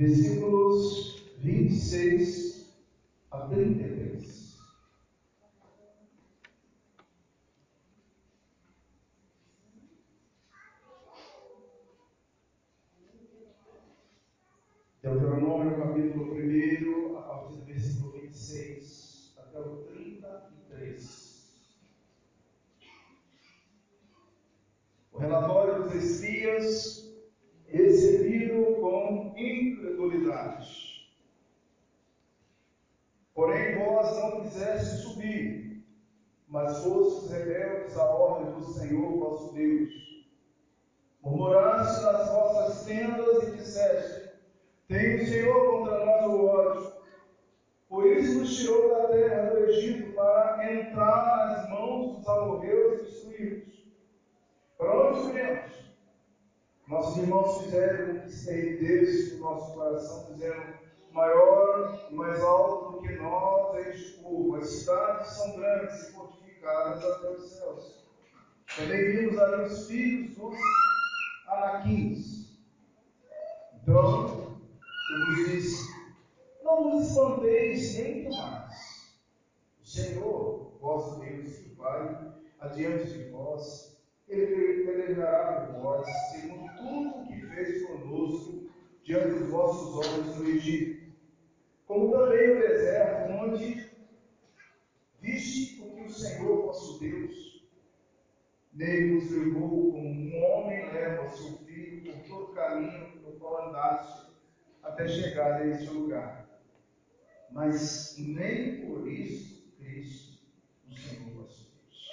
versículos 26 a 33. Deuteronômio capítulo 1, a partir do versículo 26 até o 33. O relatório dos espias recebido com incredulidade. Porém, vós não quiseste subir, fostes rebeldes à ordem do Senhor vosso Deus. Murmuraste nas vossas tendas e disseste: tem o Senhor contra nós o ódio. Por isso nos tirou da terra do Egito para entrar nas mãos dos amorreus destruídos. Para onde iremos? Nossos irmãos fizeram com que se derretesse no nosso coração, fizeram maior e mais alto do que nós este povo. As cidades são grandes fortificadas até os céus. Também vimos os filhos dos anaquins. Então, vos disse: Não vos espanteis nem mais. O Senhor, vosso Deus, que vai adiante de vós, ele pelejará por vós, segundo tudo o que fez conosco diante dos vossos olhos no Egito. Como também o deserto, onde viste Senhor vosso Deus nele nos levou, como um homem leva o seu filho por todo o caminho pelo qual andaste até chegar a este lugar. Mas nem por isso Cristo, o Senhor nosso Deus,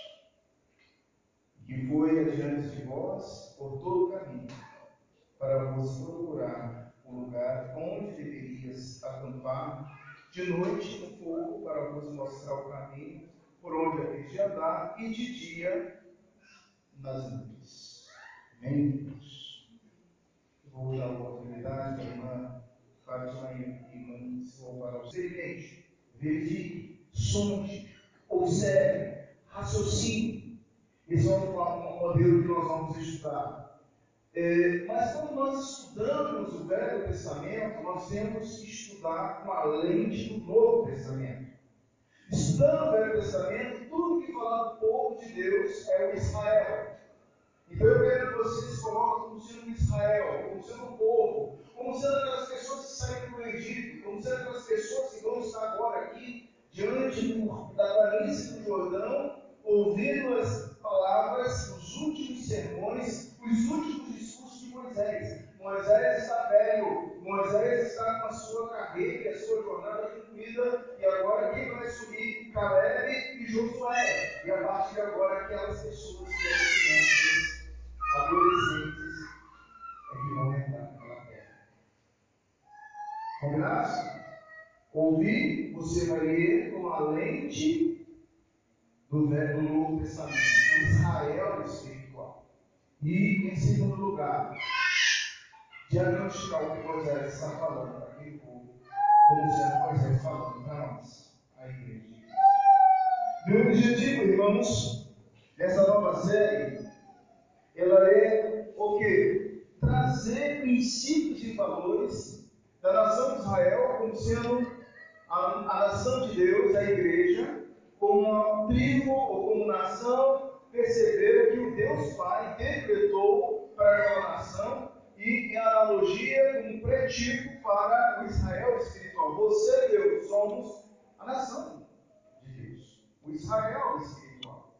que foi adiante de vós por todo o caminho, para vos procurar o lugar onde deverias acampar de noite no fogo, para vos mostrar o caminho por onde haveis de andar, e de dia nas nuvens. Amém? Vou dar a oportunidade da irmã Fátima e irmã se voltar ao experimente, verifique, sonde, observe, raciocine. Esse é um modelo que nós vamos estudar. É, mas quando nós estudamos o Velho Testamento, nós temos que estudar com a lente do Novo Testamento. Estudando o Velho Testamento, tudo que fala do povo de Deus é o Ouvir, você vai ler com a lente do, do Novo Testamento, do Israel espiritual. E, em segundo lugar, diagnosticar o que Moisés está falando para aquele povo, como sendo Moisés falando para nós, a igreja. Meu objetivo, irmãos, nessa nova série ela é o quê? Trazer princípios e valores da nação de Israel como sendo a, a nação de Deus, a igreja, como uma tribo ou como nação, perceber o que o Deus Pai decretou para aquela nação e em analogia como um pretivo para o Israel espiritual. Você e eu somos a nação de Deus, o Israel espiritual.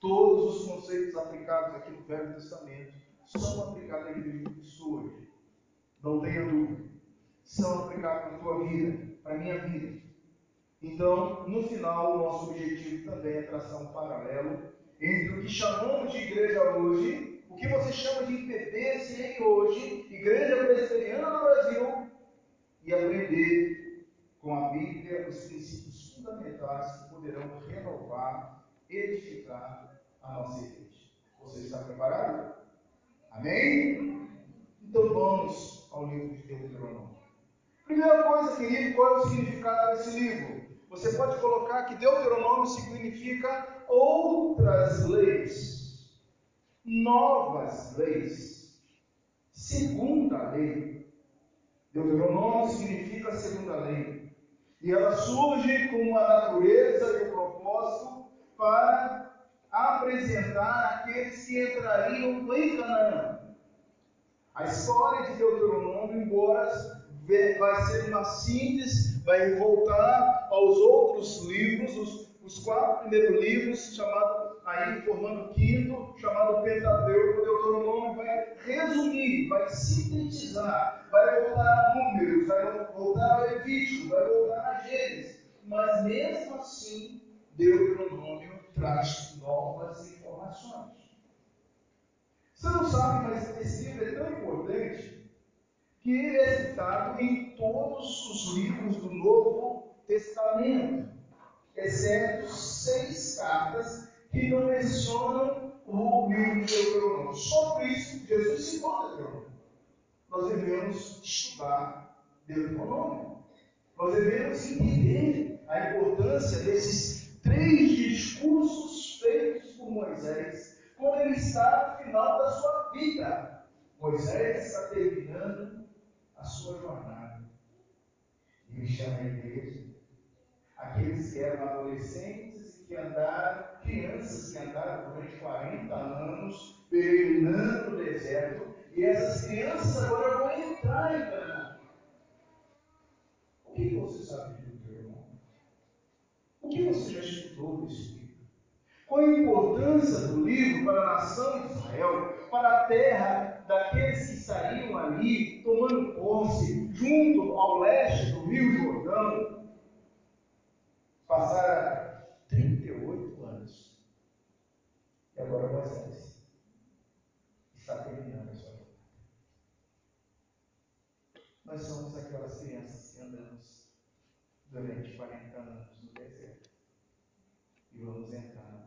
Todos os conceitos aplicados aqui no Velho Testamento são aplicados à igreja de hoje. Não tenha dúvida. São aplicados na tua vida, para a minha vida. Então, no final, o nosso objetivo também é traçar um paralelo entre o que chamamos de igreja hoje, o que você chama de IPBCM hoje, Igreja Presbiteriana no Brasil, e aprender com a Bíblia os princípios fundamentais que poderão renovar, edificar a nossa igreja. Você está preparado? Amém? Então vamos ao livro de Deuteronômio. Primeira coisa, querido, qual é o significado desse livro? Você pode colocar que Deuteronômio significa outras leis, novas leis, segunda lei. Deuteronômio significa segunda lei. E ela surge com a natureza e o propósito para apresentar aqueles que entrariam em Canaã. A história de Deuteronômio, embora vai ser uma síntese, vai voltar aos outros livros, os, os quatro primeiros livros, chamado aí formando o quinto, chamado Pentateuco, Deuteronômio vai resumir, vai sintetizar, vai voltar a números, vai voltar a Levítico, vai voltar a Gênesis, mas mesmo assim, Deuteronômio traz novas informações. Você não sabe, mas esse livro é tão importante que ele é citado em todos os livros do Novo Testamento, exceto seis cartas que não mencionam o livro de Deuteronômio. Só por isso Jesus citou Deuteronômio. Nós devemos estudar Deuteronômio. Nós devemos entender a importância desses três discursos feitos por Moisés quando ele está no final da sua vida. Moisés está terminando a sua jornada. E ele chama a igreja, aqueles que eram adolescentes e que andaram, crianças que andaram durante 40 anos, peregrinando no deserto, e essas crianças agora vão entrar em Canaã. O que você sabe de irmão? O que você já estudou desse livro? Qual a importância do livro para a nação de Israel, para a terra daqueles que estariam ali tomando posse, junto ao leste do Rio Jordão? Passaram 38 anos. E agora Moisés está terminando a sua jornada. Nós somos aquelas crianças que andamos durante 40 anos no deserto e vamos entrar na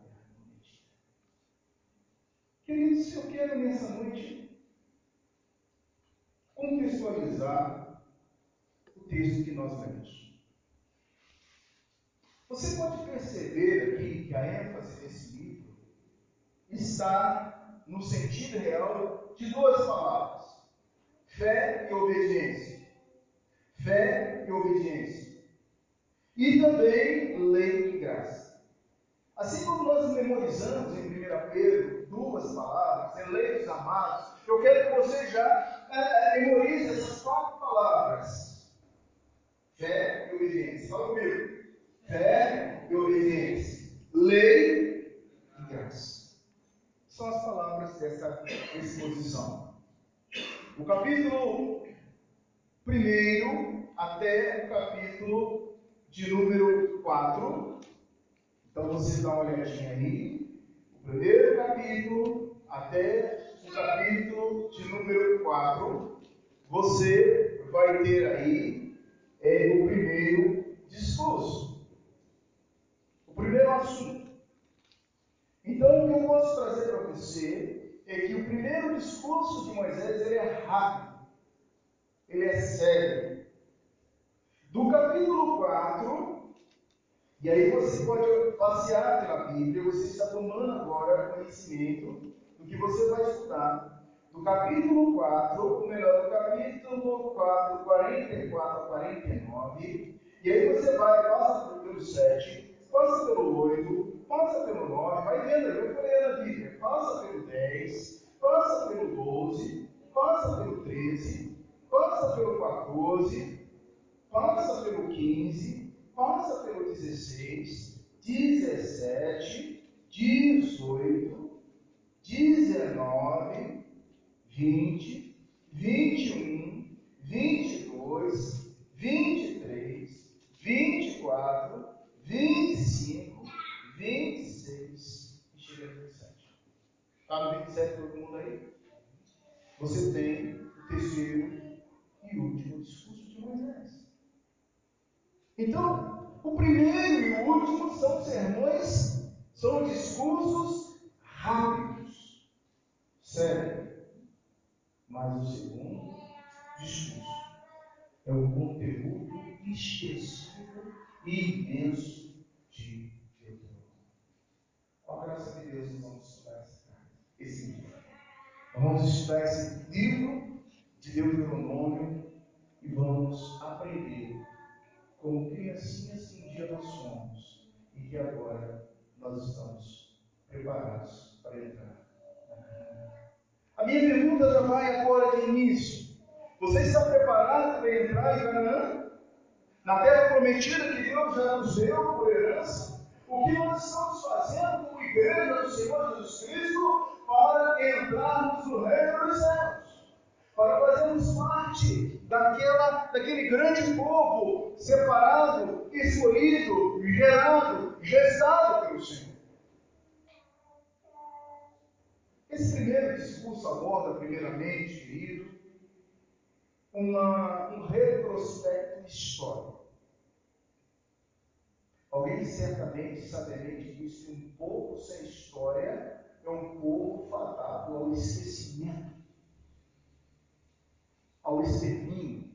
Queridos, eu quero nessa noite contextualizar o texto que nós lemos. Você pode perceber aqui que a ênfase desse livro está no sentido real de duas palavras: fé e obediência. Fé e obediência. E também lei e graça. Assim como nós memorizamos em 1 Pedro duas palavras, eleitos amados, eu quero que você já é, é, memorize essas quatro palavras: fé e obediência. Fala comigo. Fé e obediência. Lei e graça. São as palavras dessa exposição. O capítulo primeiro até o capítulo de número 4. Então você dá uma olhadinha aí primeiro capítulo até o capítulo de número 4, você vai ter aí é, o primeiro discurso, o primeiro assunto. Então, o que eu posso trazer para você é que o primeiro discurso de Moisés ele é rápido, ele é sério. Do capítulo 4 e aí você pode passear pela Bíblia, você está tomando agora conhecimento do que você vai estudar. Do capítulo 4, ou melhor, do capítulo 4, 44 a 49. E aí você vai, passa pelo 7, passa pelo 8, passa pelo 9, vai vendo aí, eu falei na Bíblia, passa pelo 10, passa pelo 12, passa pelo 13, passa pelo 14, passa pelo 15, passa pelo 16, 17, 18, 19, 20, 21, 22, 23, 24, 25, 26 e chega no 27. Está no 27 todo mundo aí? Você tem o terceiro e último discurso de Moisés. Então, o primeiro e o último são sermões, são discursos rápidos, sério. Mas o segundo discurso é o conteúdo específico e imenso a graça de Deus, vamos estudar esse livro. Vamos estudar esse livro de Deuteronômio e vamos aprender como criancinhas que um dia nós somos e que agora nós estamos preparados para entrar. A minha pergunta já vai agora de início. Você está preparado para entrar em Canaã? Na terra prometida que Deus já nos deu por herança? O que nós estamos fazendo como igreja do Senhor Jesus Cristo para entrarmos no reino dos céus? Para fazermos parte daquela, daquele grande povo separado, escolhido, gerado, gestado pelo Senhor. Esse primeiro discurso aborda, primeiramente, querido, uma, um retrospecto histórico. Alguém certamente diz que um povo sem história é um povo fadado ao esquecimento, ao extermínio.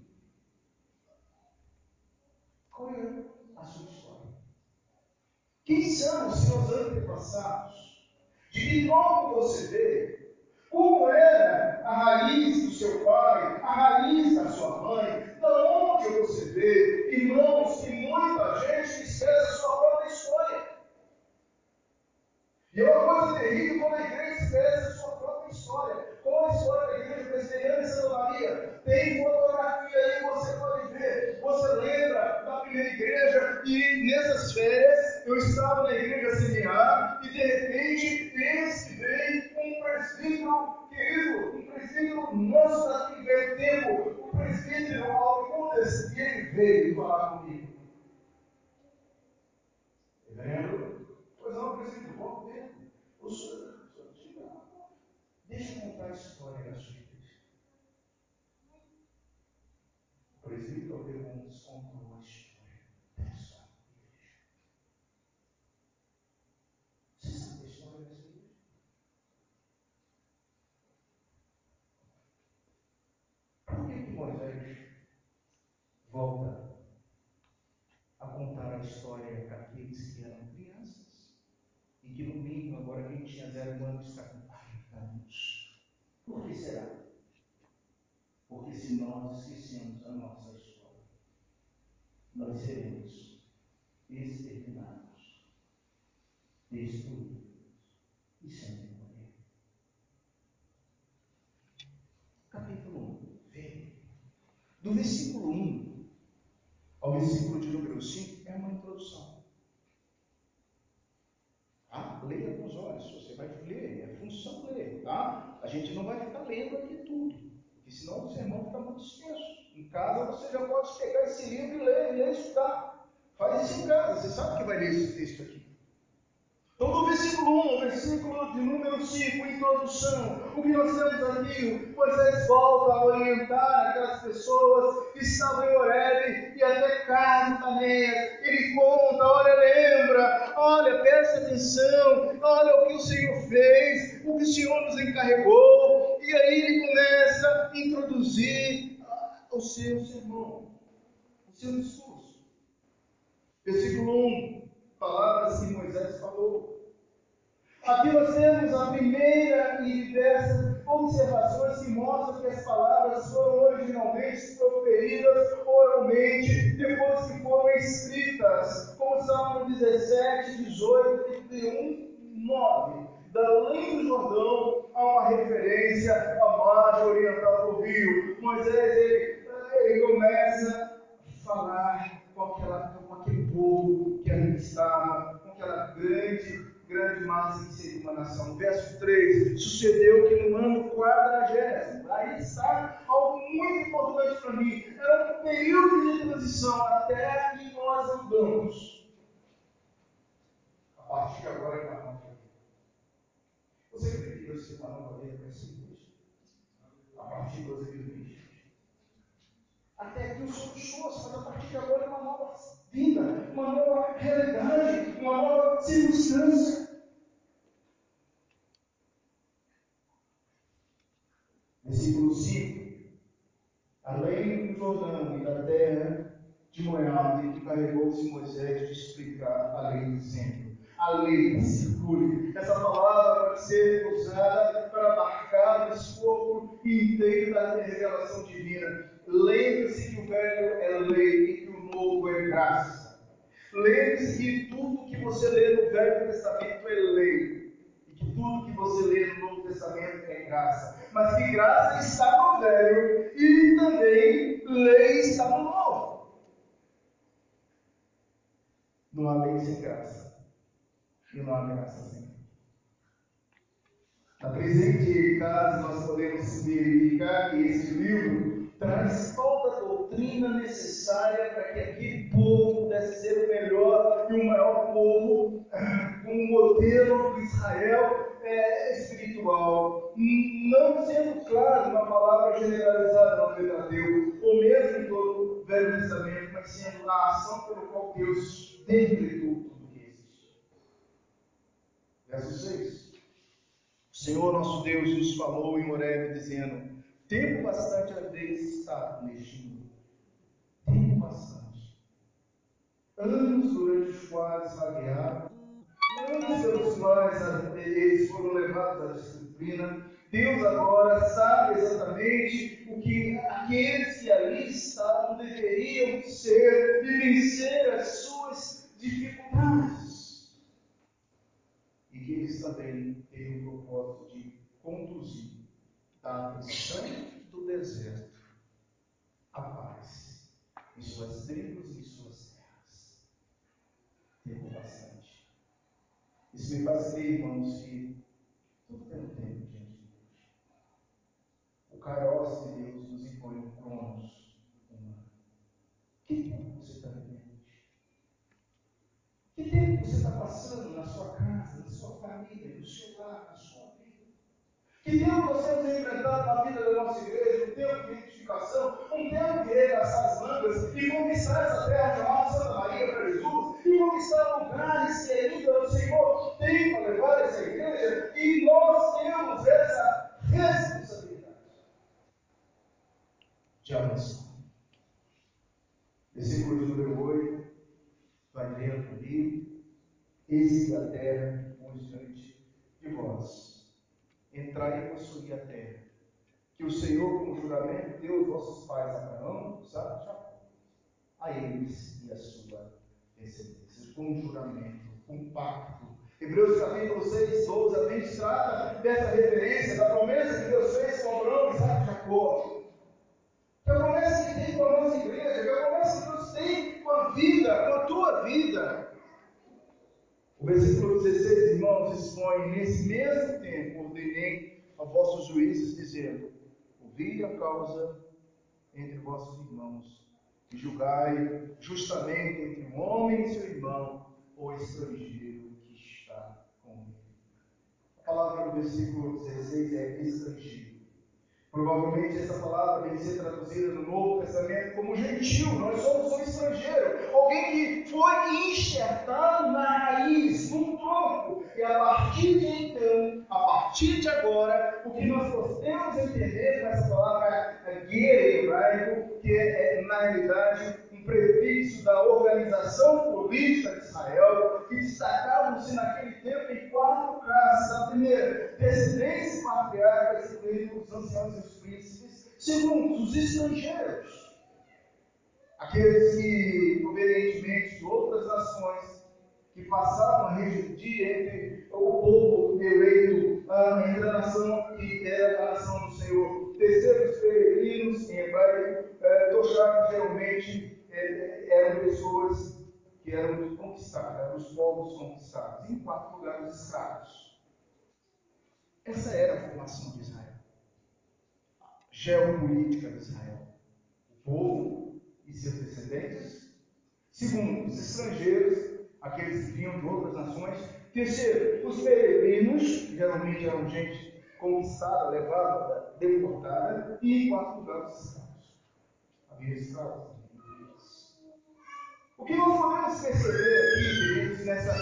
Qual é a sua história? Quem são os seus antepassados? De que tronco você veio? Como era a raiz do seu pai, a raiz da sua mãe, de onde você veio? Irmãos, tem muita gente que esquece a sua própria história. E é uma coisa terrível quando a igreja esquece a sua própria história. Qual a história da igreja presbiteriana em Santa Maria? Tem fotografia aí, você pode ver. Você lembra da primeira igreja e nessas férias eu estava na igreja semear e de repente eis que veio um presbítero querido, um presbítero nosso daquele velho tempo, o presbítero Alcudas, e ele veio falar comigo. Reverendo, pois não, presbítero, volta dentro. O senhor, deixa eu contar a história da sua igreja. O presbítero pergunta, contou a história da sua igreja. Você sabe a história dessa igreja? Por que, que Moisés volta a contar a história daqueles que eram crianças? E que no mínimo, agora quem tinha zero anos está com 40 anos. Por que será? Porque se nós esquecemos a nossa história, nós seremos exterminados, destruídos e sem morrer. Capítulo 1. Veja. Do versículo 1 ao versículo de número 5 é uma introdução. Tá? Leia com os olhos, você vai ler, é função ler, tá? A gente não vai ficar lendo aqui tudo, porque senão o sermão fica muito extenso. Em casa você já pode pegar esse livro e ler, ler e estudar. Faz isso em casa, você sabe que vai ler esse texto aqui. Então, do versículo 1 ao versículo de número 5, introdução, o que nós temos aqui, Moisés volta a orientar aquelas pessoas que estavam em Oreb e até carne também. Ele conta, olha, lembra, olha, presta atenção, olha o que o Senhor fez, o que o Senhor nos encarregou. E aí ele começa a introduzir o seu sermão, o seu discurso. Versículo 1 palavras que Moisés falou. Aqui nós temos a primeira e diversas observações que mostram que as palavras foram originalmente proferidas oralmente, depois que foram escritas, como Salmo 17, 18, 31, 9. Da além do Jordão há uma referência à margem oriental do rio. Moisés ele, ele começa a falar com, aquela, com aquele povo que ali estava, com aquela grande, grande massa que seria uma nação. Verso 3, sucedeu que no ano quadragésimo, aí está algo muito importante para mim, era um período de transição até que nós andamos. A partir de agora é uma nova vida. Você crê tem uma nova vida para esse igreja? A partir de 2020. Até aqui o Senhor shows, mas a partir de agora é uma nova vida, uma nova realidade, uma nova circunstância. Versículo 5. Além do Jordão e da terra de Moab, que carregou-se Moisés de explicar a lei dizendo. A lei circule. Essa palavra pode ser usada para marcar o escopo inteiro da revelação divina. Lembre-se que o graça. Lembre-se que tudo que você lê no Velho Testamento é lei. E que tudo que você lê no Novo Testamento é graça. Mas que graça está no Velho e também lei está no Novo. Não há lei sem graça. E não há graça sem lei. Na presente casa, nós podemos verificar que esse livro traz toda a doutrina necessária para que aquele povo pudesse ser o melhor e o maior povo, um modelo do Israel é, espiritual, não sendo claro uma palavra generalizada no Pentateuco, ou mesmo em todo o Velho Testamento, mas sendo a ação pelo qual Deus decretou tudo que existe. Verso 6. O Senhor nosso Deus nos falou em Horeb, dizendo: Tempo bastante haveis estado neste mundo. Tempo bastante. Anos durante os quais vaguearam anos pelos quais eles foram levados à disciplina, Deus agora sabe exatamente o que aqueles que ali estavam deveriam ser e vencer as suas dificuldades. E que eles também têm o propósito da aflição do deserto a paz em suas tribos e em suas terras. Tempo bastante. Isso me faz crer, irmãos, que tudo tem um tempo diante de Deus. O Kairos de Deus nos impõe um cronos humano. Que tempo você está vivendo? Que tempo você está passando na sua casa, na sua família, no seu lar, na sua vida? Que tempo nós temos enfrentado na vida da nossa igreja, um tempo de identificação, um tempo de regaçar as mangas e conquistar essa terra chamada Santa Maria para Jesus, e conquistar lugares que ainda o Senhor tem para levar essa igreja, e nós temos essa responsabilidade de avançar. Versículo de número 8, vai lendo comigo, eis a terra pus diante de vós, entrai e possuí a terra, que o Senhor, com juramento, deu aos vossos pais Abraão, Isaac e Jacó, a eles e a sua descendência, com um juramento, com um pacto. Hebreus capítulo 6, 12 a 20 trata dessa referência, da promessa que Deus fez com Abraão, Isaac e Jacó. Que a promessa que tem com a nossa igreja, que a promessa que Deus tem com a vida, com a tua vida. O versículo 16, irmãos, expõe: Nesse mesmo tempo ordenei a vossos juízes, dizendo: Ouvi a causa entre vossos irmãos e julgai justamente entre um homem e seu irmão, ou estrangeiro que está com ele. A palavra do versículo 16 é estrangeiro. Provavelmente essa palavra vem ser traduzida no Novo Testamento como gentil. Nós somos um estrangeiro. Alguém que foi enxertado na raiz, no tronco. E a partir de então, a partir de agora, o que nós podemos entender com essa palavra é guerreiro hebraico, que é, é, na realidade um prefixo da organização política de Israel, que destacavam-se naquele tempo em quatro classes. A primeira, descendentes patriarcas, incluindo os anciãos e os príncipes. Segundo, os estrangeiros, aqueles que, provenientemente de outras nações, que passavam a residir entre o povo eleito, entre a nação que era a nação do Senhor. Terceiro, os peregrinos, em hebraico, eh, Toshak, geralmente eram pessoas que eram conquistadas, eram os povos conquistados. Em quarto lugar, os escravos. Essa era a formação de Israel. Geopolítica de Israel. O povo e seus descendentes. Segundo, os estrangeiros, aqueles que vinham de outras nações. Terceiro, os peregrinos, geralmente eram gente conquistada, levada, deportada. E em quarto lugar, os escravos. Havia escravos. O que nós podemos perceber aqui, queridos, nessa,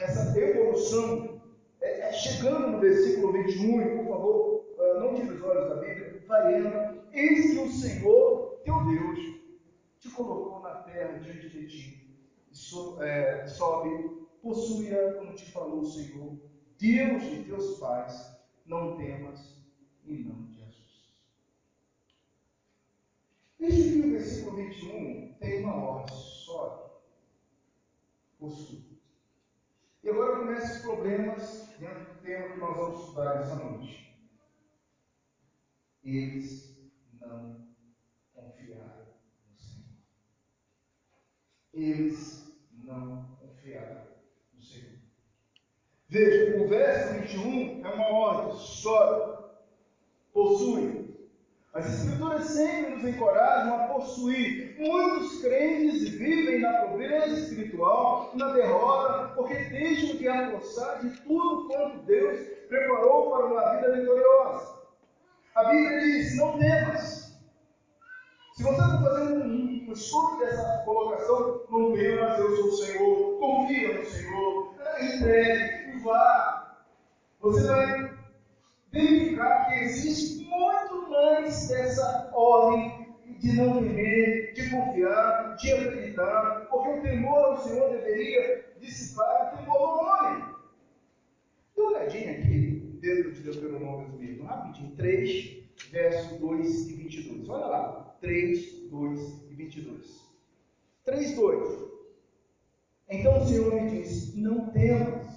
nessa evolução, é, é, chegando no versículo 21, por favor, uh, não tire os olhos da Bíblia, variando, eis que o Senhor, teu Deus, te colocou na terra diante de ti, e so, é, sobe, possui-a, como te falou o Senhor, Deus de teus pais, não temas e não te assustes. Veja que o versículo 21 tem uma ordem, sobe possui. E agora começam os problemas dentro do tema que nós vamos estudar nessa noite. eles não confiaram no Senhor. Eles não confiaram no Senhor. Veja, o verso 21 é uma ordem: sobe, possui. As Escrituras sempre nos encorajam a possuir. Muitos crentes vivem na derrota, porque deixam de apossar de tudo quanto Deus preparou para uma vida vitoriosa. A Bíblia diz: não temas. Se você fazer um, um estudo dessa colocação, não temas, eu sou o Senhor, confia no Senhor, entregue e vá. Você vai verificar que existe muito mais dessa ordem de não temer, de confiar, de acreditar, porque o temor ao Senhor deveria dissipar o temor do homem. Dê uma olhadinha aqui dentro de Deuteronômio mesmo, rapidinho, 3, verso 2 e 22. Olha lá, 3, 2 e 22. 3, 2. Então o Senhor me disse: Não temas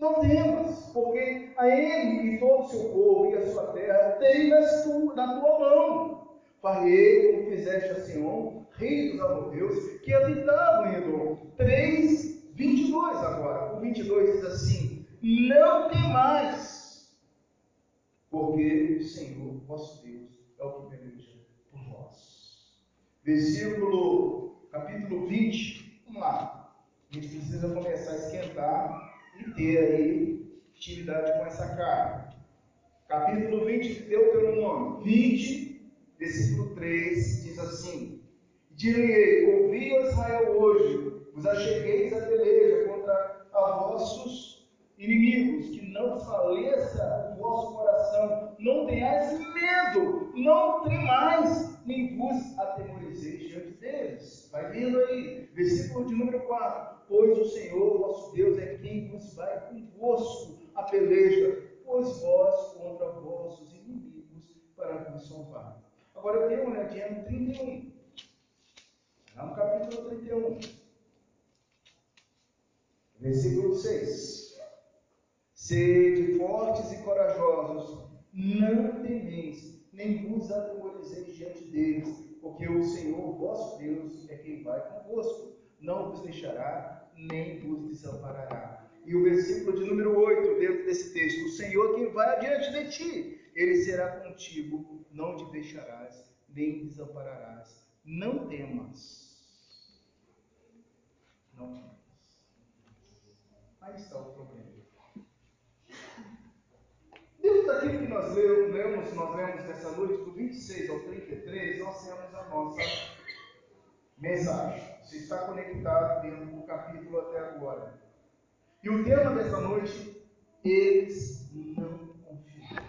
não temas, porque a ele e todo o seu povo e a sua terra tem nas tu, na tua mão. Farei como fizeste a Senhor, rei dos amorreus, que habitava em Edom. 3, 22 agora. O 22 diz assim: Não temais, porque o Senhor, vosso Deus, é o que peleja por vós. Versículo, capítulo 20. Vamos lá. A gente precisa começar a esquentar e ter aí intimidade com essa carta. Capítulo 20 de Deuteronômio, 20, versículo 3, diz assim: Direi, ouvi Israel hoje, vos achegueis a peleja contra a vossos inimigos, que não faleça o vosso coração, não tenhais medo, não tremais, nem vos diante Vai vendo aí, versículo de número 4 pois o Senhor vosso Deus é quem vos vai convosco a peleja, pois vós contra vossos inimigos para vos salvar. Agora eu dei uma olhadinha no 31. Lá no capítulo 31. Versículo 6. Sede fortes e corajosos, não temeis, nem vos atemorizeis diante deles, porque o Senhor vosso Deus é quem vai convosco não vos deixará, nem vos desamparará. E o versículo de número 8, dentro desse texto: O Senhor quem vai adiante de ti, ele será contigo, não te deixarás, nem desampararás. Não temas. Não temas. Aí está o problema. Dentro daquilo que nós lemos, nós lemos nessa noite, do 26 ao 33, nós temos a nossa mensagem. Você está conectado dentro do capítulo até agora. E o tema dessa noite, eles não confiaram.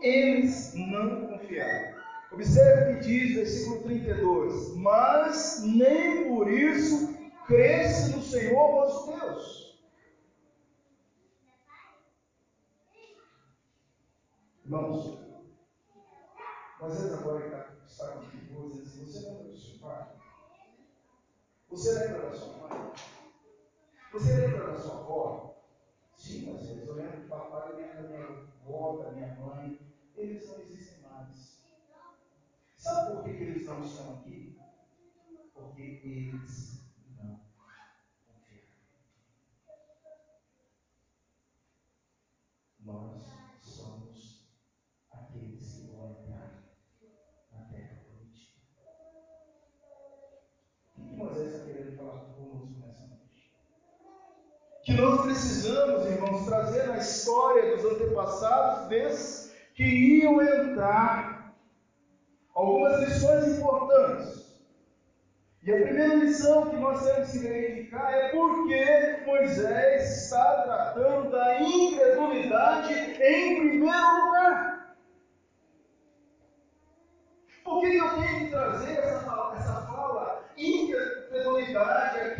Eles não confiaram. Observe o que diz versículo 32. Mas nem por isso cresce no Senhor vosso Deus. Irmãos, vezes agora está com coisas, você lembra do seu pai? Você lembra da sua mãe? Você lembra da sua avó? Sim, às vezes eu lembro do papai, eu lembro da minha avó, da minha mãe. Eles não existem mais. Sabe por que eles não estão aqui? Porque eles não confiam. Nós somos aqueles que vão entrar na terra prometida. O que Moisés está querendo falar conosco nessa noite? Que nós precisamos, irmãos, trazer na história dos antepassados desses que iam entrar algumas lições importantes. E a primeira lição que nós temos que verificar é por que Moisés está tratando da incredulidade em primeiro lugar. Por que eu tenho que trazer essa, essa fala incredulidade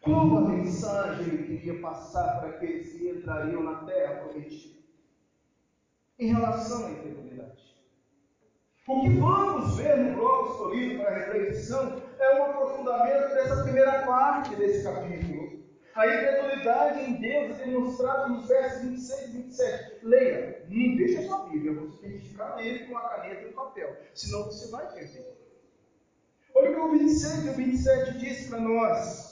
Qual a mensagem ele queria passar para aqueles que entrariam na terra prometida? Em relação à incredulidade. O que vamos ver no bloco escolhido para a reflexão é um aprofundamento dessa primeira parte desse capítulo. A incredulidade em Deus é demonstrada nos versos 26 e 27. Leia, não deixa sua Bíblia, você tem que ficar nele com a caneta e o papel, senão você vai perder. Olha o que o 26 e o 27 diz para nós.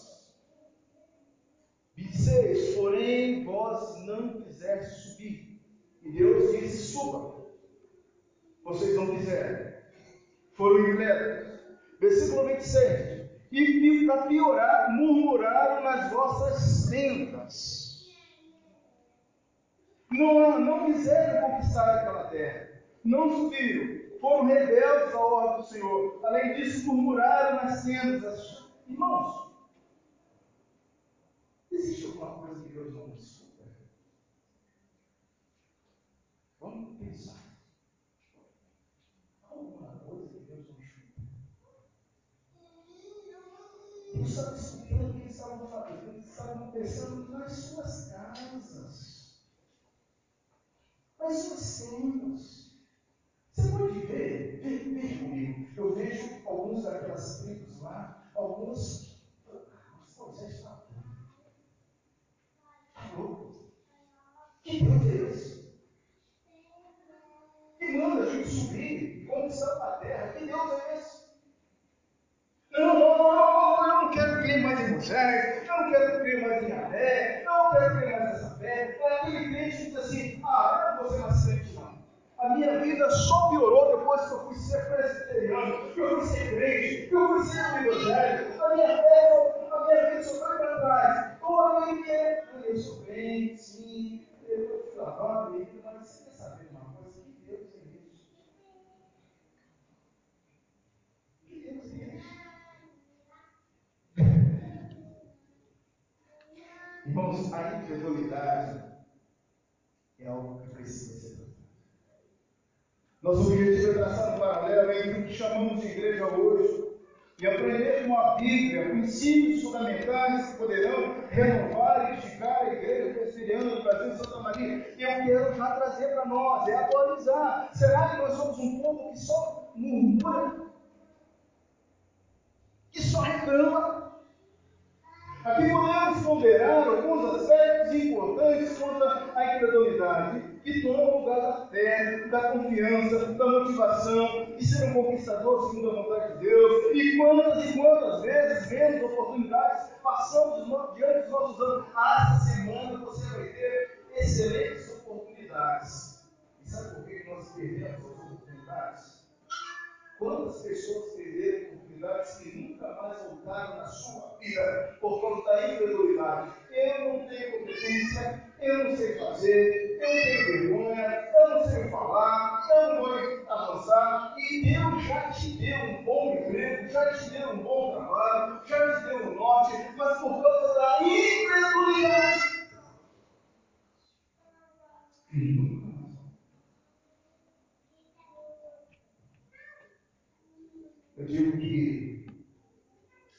26, porém vós não quiseste subir. E Deus disse: suba. Vocês não quiseram. Foram incrédulos. Versículo 27. E para piorar, murmuraram nas vossas tendas. Não, não quiseram conquistar aquela terra. Não subiram foram rebeldes à ordem do Senhor. Além disso, murmuraram nas tendas. Irmãos, existe alguma coisa que Deus não escuta? Vamos pensar. Alguma coisa que Deus não escuta? Deus estava escutando o que eles estavam fazendo, eles estavam pensando nas suas casas, suas tendas. Que Deus é esse? Que manda a gente subir e conquistar a terra. Que Deus é esse? Não, não, não, eu não quero crer mais em Moisés, eu não quero crer mais em Adé, eu não quero crer mais nessa fé. É aquele crente que diz assim: ah, eu não vou ser mais crente a minha vida só piorou depois que eu fui ser presbiteriano, que eu fui ser crente, que eu fui ser um evangelho. A minha fé, a minha vida só foi para trás. Ou alguém que é, eu sou crente, sim, lavar a vida, mas você quer saber uma coisa? Que Deus é isso? Que Deus é isso? Irmãos, a incredulidade é algo que precisa ser nosso objetivo é traçar um paralelo entre o que chamamos de igreja hoje e aprender com a Bíblia princípios fundamentais que poderão renovar e edificar a igreja presbiteriana do Brasil Santa Maria. E eu quero já trazer para nós, é atualizar. Será que nós somos um povo que só murmura? Que só reclama? Aqui podemos ponderar alguns aspectos importantes quanto à incredulidade, que tomam lugar da fé, da confiança, da motivação, de ser um conquistador segundo a vontade de Deus. E quantas e quantas vezes vemos oportunidades, passamos diante dos nossos anos. Essa semana você vai ter excelentes oportunidades. E sabe por que nós perdemos as oportunidades? Quantas pessoas perderam oportunidades que nunca mais voltaram na sua vida por conta da incredulidade? Eu não tenho competência, eu não sei fazer, eu tenho vergonha, eu não sei falar, eu não vou avançar. E Deus já te deu um bom emprego, já te deu um bom trabalho, já te deu um norte, mas por causa da incredulidade. Eu digo que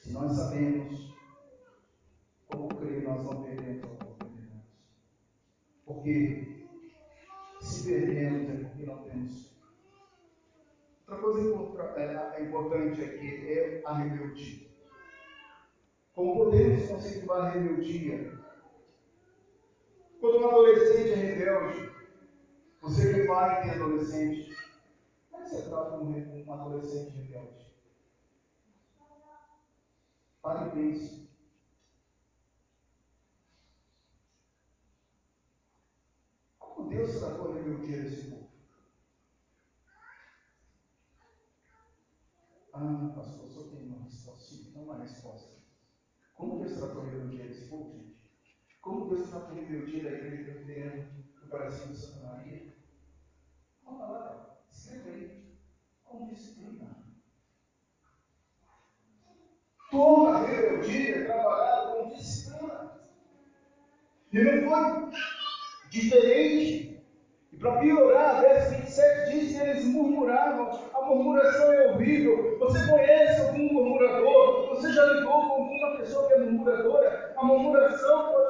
se nós sabemos como crer, nós não perdemos a oportunidade. Porque se perdemos é porque não temos. Outra coisa é, é importante aqui é a rebeldia. Como podemos conceituar a rebeldia? Quando um adolescente é rebelde, você que é pai tem adolescente, como é que você trata um adolescente rebelde? Parabéns. Como Deus tratou a rebeldia desse povo? Ah, pastor, só tem uma resposta. Sim, não uma resposta. Como Deus tratou a rebeldia desse povo, gente? Como Deus tratou a rebeldia da igreja presbiteriana do Brasil de Santa Maria? Vamos lá, escreve aí. Com disciplina. Toda rebeldia é trabalhada com disciplina. E não foi diferente. E para piorar, verso 27 diz que eles murmuravam. A murmuração é horrível. Você conhece algum murmurador? Você já lidou com alguma pessoa que é murmuradora? uh,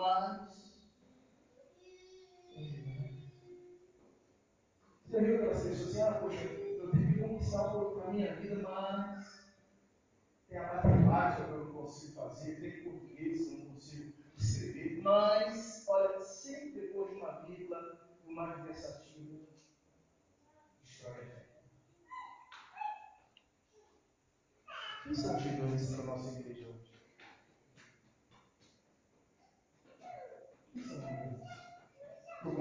mas Você viu aquelas pessoas assim, ah, poxa, eu tenho que conquistar algo para a minha vida, mas tem a matemática que eu não consigo fazer, tem português que eu não consigo escrever, mas, olha, sempre depois de uma vírgula, uma adversativa, destrói a fé. Quem são os gigantes para a nossa igreja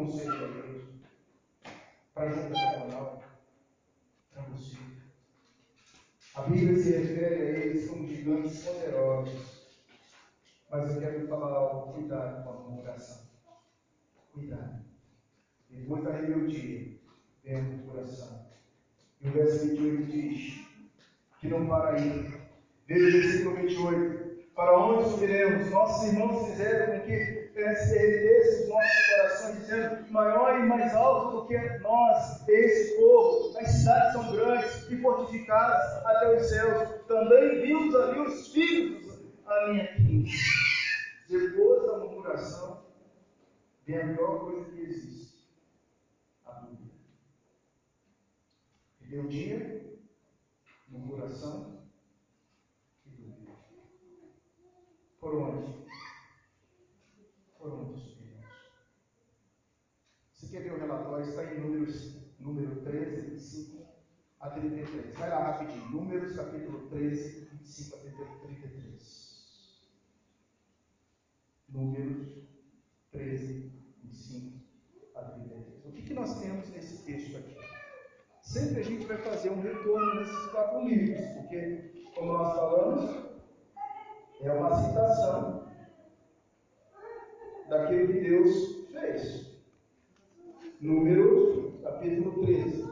conselho da igreja? para a junta canal, para você. A Bíblia se refere a eles como gigantes poderosos. Mas eu quero falar algo, cuidado com a murmuração. Cuidado. Depois da rebeldia, vem a murmuração. E o verso 28 diz que não para aí. Veja o versículo 28. Para onde subiremos? Nossos irmãos fizeram com que derretesse os nossos corações, dizendo: maior e mais alto do que nós, esse povo. As cidades são grandes e fortificadas até os céus. Também vimos ali os filhos a minha quinta. Depois da murmuração, vem a pior coisa que existe: a dúvida. Rebeldia, murmuração Por onde? Por onde subiremos? Você quer ver o relatório? Está em números, número 13, 25 a 33. Vai lá rapidinho. Números, capítulo 13, 25 a 33. Números 13, 25 a 33. O que, que nós temos nesse texto aqui? Sempre a gente vai fazer um retorno nesses quatro livros, porque, como nós falamos, é uma daquilo que Deus fez. Números, capítulo 13.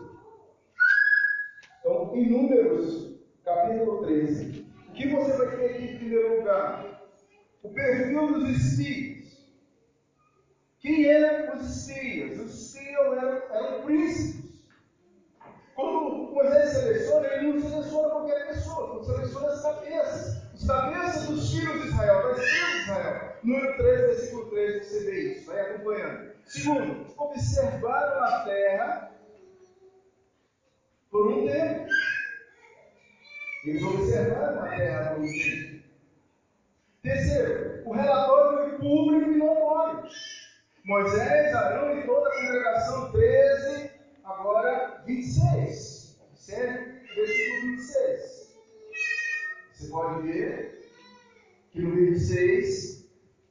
Então, em Números, capítulo 13, o que você vai ter aqui em primeiro lugar? O perfil dos espias. Quem eram os espias? Os espias eram, eram príncipes. Quando Moisés seleciona, ele não seleciona qualquer pessoa, ele seleciona as cabeças os cabeças dos filhos de Israel, das tribos de Israel. Número 3, versículo 3, você vê isso, vai acompanhando. Segundo, observaram a terra por um tempo. Eles observaram a terra por um tempo. Terceiro, o relatório foi público e notório. Moisés, Arão e toda a congregação, 13, agora 26. Observe, versículo 26. Você pode ver que no 26,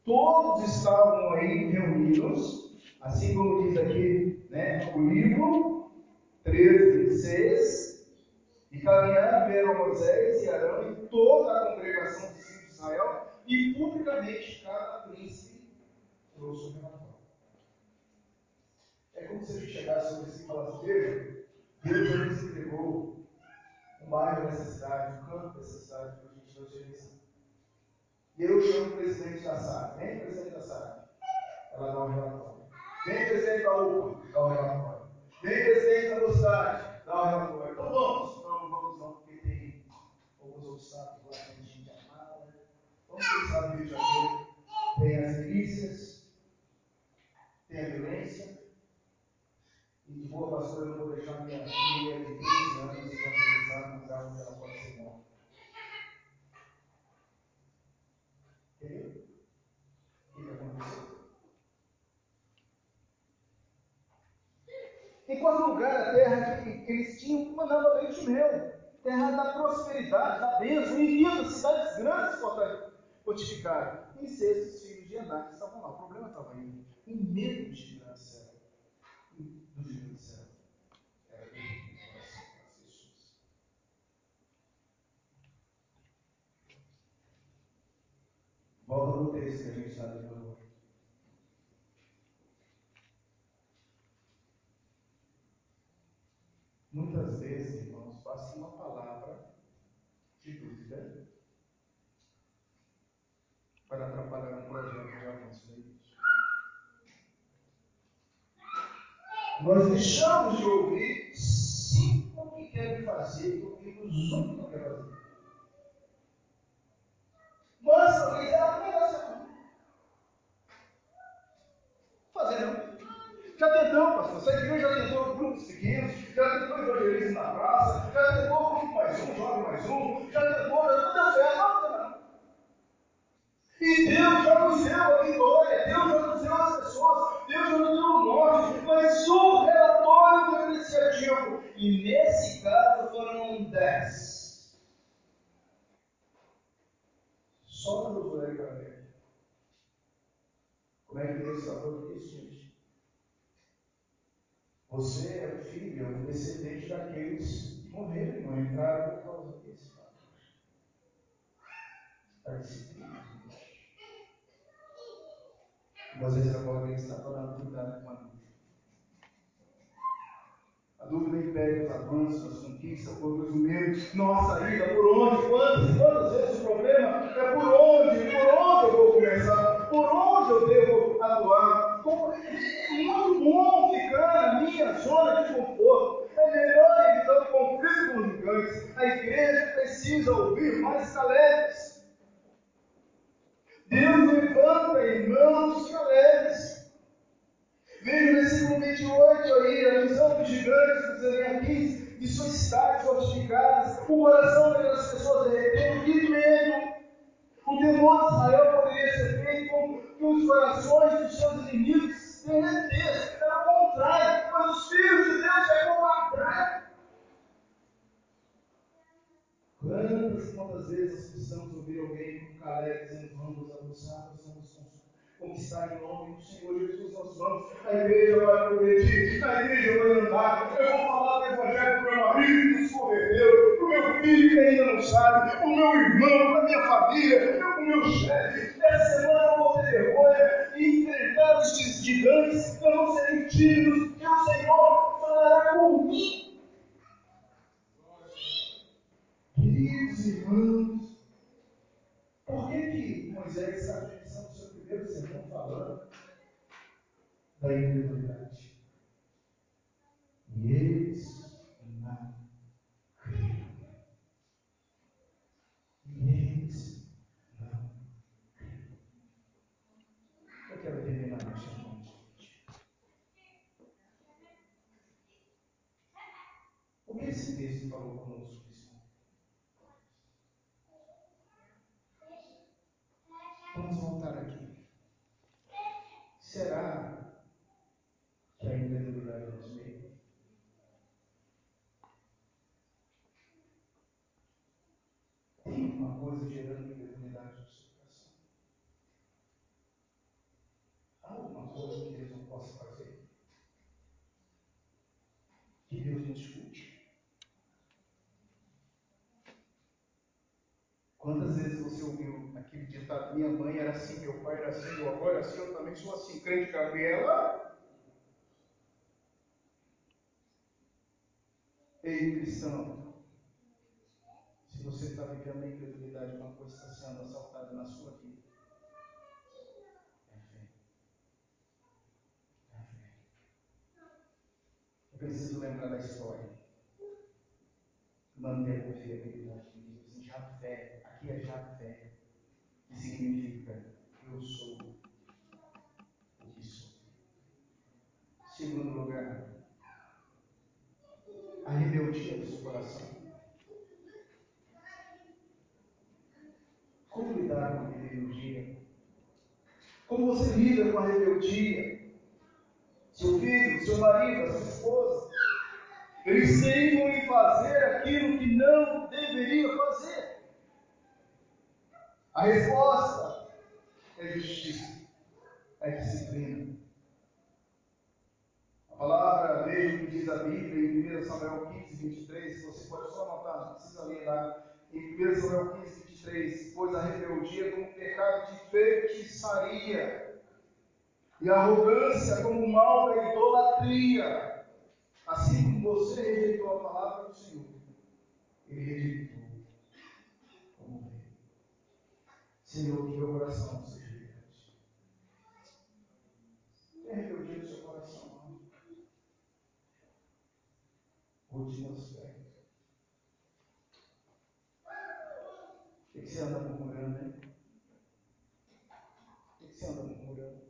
todos estavam aí reunidos, assim como diz aqui né, o livro 13, 26, e caminharam viram Moisés e Arão e toda a congregação dos filhos de Israel, e publicamente cada príncipe trouxe o relatório. É como se gente chegasse sobre e falasse: Veja, Deus nos entregou um bairro dessa cidade, um campo dessa cidade para a gente evangelizar. Eu chamo o presidente da SAD. Vem, presidente da SAD. Ela dá um relatório. Vem, presidente da UPA. Dá um relatório. Vem, presidente da mocidade. Dá um relatório. Então vamos. Não, não vamos não, porque tem alguns obstáculos lá que a gente amar. Né? Vamos pensar no Rio de Janeiro. Tem as milícias. Tem a violência. E de boa pastor, eu vou deixar minha filha de 15 anos evangelizar no lugar onde ela pode ser morta. Entendeu? O que aconteceu? Em quarto lugar, a terra que, que eles tinham mandava leite e. Terra da prosperidade, da bênção, e cidades grandes fortificadas. E sexto, os filhos de Anak estavam lá. O problema estava aí. Um medo de finança do reino do céu. Era o pessoas. Volta no texto que a gente está lendo agora. Nós deixamos de ouvir cinco que querem fazer e ouvimos um que não quer fazer. Mas alguém diz, ah, não vai dar Fazer não. Já tentou, pastor. Essa igreja já tentou grupos pequenos, já tentou evangelismo na praça, já tentou grupo mais um, jovem mais um, já tentou, já não deu certo, não, não, não. E Deus já nos deu a vitória, Deus já nos deu as pessoas, Deus já nos deu o norte, mas o relatório do iniciativo. E nesse caso foram dez. Só no Josué e Caleb. Como é que Deus falou disso, gente? Você é o filho, é um descendente daqueles que morreram não entraram por causa desse fator. Da disciplina. Às vezes agora ele está falando cuidado com a dúvida. A dúvida impede os avanços, as conquistas, produz o medo. Nossa saída, por onde? Quantas, quantas vezes o problema é por onde? Por onde eu vou começar? Por onde eu devo atuar? É muito bom ficar na minha zona de conforto. É melhor evitar o conflito com os gigantes. A igreja precisa ouvir mais calebres. Deus levanta irmãos caleres. Veja o versículo 28 aí, a visão dos gigantes, dos Eneaquins, de suas cidades fortificadas, o coração daquelas pessoas de repente, que medo. O temor de Israel poderia ser feito com que os corações dos seus inimigos se. Era o contrário, mas os filhos de Deus é como a praia. Quantas, quantas vezes precisamos ouvir alguém com Caleb dizendo: Vamos avançar, nós vamos conquistar em nome do Senhor Jesus. A igreja vai progredir, a igreja vai andar. Eu vou falar do Evangelho para o meu marido que se converteu, para o meu filho que ainda não sabe, para o meu irmão, para a minha família, para o meu chefe. Essa semana eu vou ter vergonha e enfrentar os gigantes, eu não serei tímido, que o Senhor falará comigo. Queridos irmãos, por que, que Moisés está começando o seu primeiro sermão falando da incredulidade? E eles não creram. E eles não creram. Eu quero terminar nesta noite. O que esse texto falou conosco? Vamos voltar aqui. Será que a incredulidade nos veio? Tem uma coisa gerando incredulidade no seu coração? Há alguma coisa que Deus não possa fazer? Que Deus nos escute? Quantas vezes você ouviu ditado, minha mãe era assim, meu pai era assim, meu avô era assim, eu também sou assim, crente Gabriela? Ei, cristão, se você está vivendo a incredulidade, uma coisa está sendo assaltada na sua vida. É fé. É fé. Eu preciso lembrar da história. Manter a confiabilidade em Deus. Já fé aqui é já fé, que significa eu sou o que sou. Segundo lugar, a rebeldia do seu coração. Como lidar com a rebeldia? Como você lida com a rebeldia? Seu filho, seu marido, sua esposa, eles teimam em fazer aquilo que não deveria fazer. A resposta é justiça, é disciplina. A palavra, veja o que diz a Bíblia em 1 Samuel 15, 23. Você pode só anotar, não precisa ler lá. Em 1 Samuel 15, 23. Pois a rebeldia como pecado de feitiçaria, e a arrogância como mal da idolatria. Assim como você rejeitou a palavra do Senhor, ele rejeitou Senhor, que o coração seja rebelde. Não é rebeldia do seu coração, não. Último aspecto. O que você anda murmurando, hein? Né? O que você anda murmurando?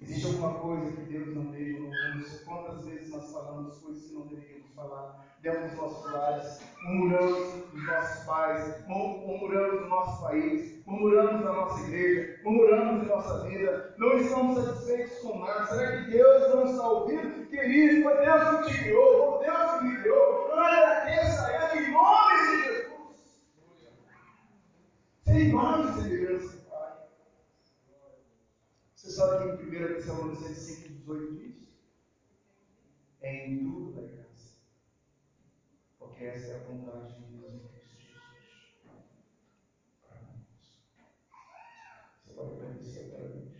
Existe alguma coisa que Deus não deixa? no mundo? Quantas vezes nós falamos coisas que não deveríamos falar? Demos nossos lares murmuramos dos nossos pais, murmuramos do nosso país, murmuramos da nossa igreja, murmuramos de nossa vida, não estamos satisfeitos com nada. Será que Deus não está ouvindo? Querido, foi Deus que te criou, foi Deus que me criou. Agradeça a Ele em nome de Jesus. Sem nome de segurança. Você sabe que em 1 Tessalonicenses 5, 18 diz? É em tudo. Porque essa é a vontade de Deus Jesus. Para nós. Você pode agradecer para Deus.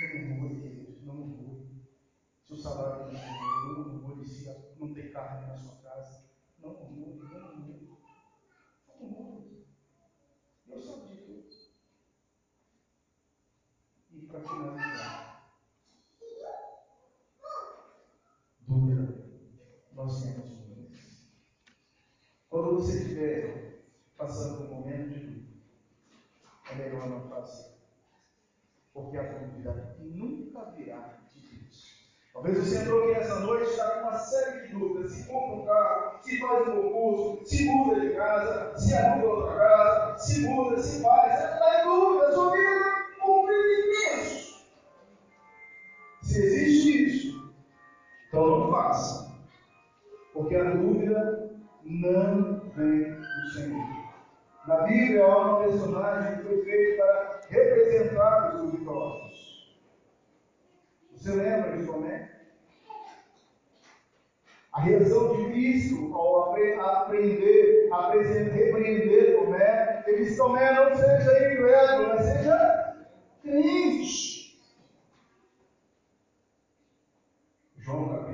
Não murmure, queridos, não murmure. Se o salário não chegou, não murmure. Se não tem carne na sua casa, não murmure, não murmure. Não murmure. Deus sabe de para finalizar. Dúvida. Nós temos dúvidas. Quando você estiver passando por um momento de dúvida, é melhor não fazer. Porque a dúvida nunca virá de Deus. Talvez você entrou aqui nessa noite e está com uma série de dúvidas. Se compra um carro, se faz um concurso, se muda de casa, se aluga outra casa, se muda, se faz. Você está em dúvida, sua vida Se existe isso, então não faça. Porque a dúvida não vem do Senhor. Na Bíblia há uma personagem que foi feita para representar os duvidosos. Você lembra de Tomé? A reação de Cristo ao aprender, repreender Tomé, ele disse: Tomé, não seja incrédulo, mas seja crente. João capítulo 27 fala